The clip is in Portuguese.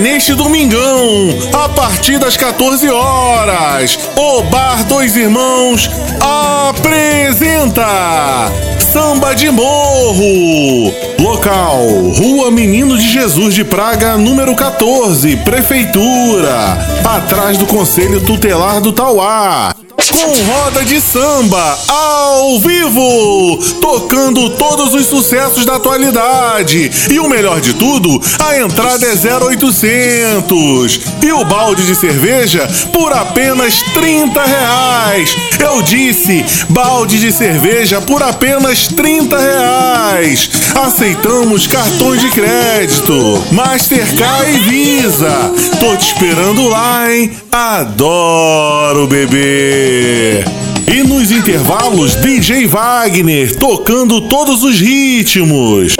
neste domingão, a partir das 14 horas, o Bar Dois Irmãos apresenta Samba de Morro. Local: Rua Menino de Jesus de Praga, número 14, Prefeitura, atrás do Conselho Tutelar do Tauá com roda de samba ao vivo, tocando todos os sucessos da atualidade. E o melhor de tudo, a entrada é 0800 e o balde de cerveja por apenas 30 reais. Eu disse, balde de cerveja por apenas 30 reais. Aceitamos cartões de crédito, Mastercard e Visa. Te esperando lá, hein? Adoro beber. E nos intervalos, DJ Wagner tocando todos os ritmos.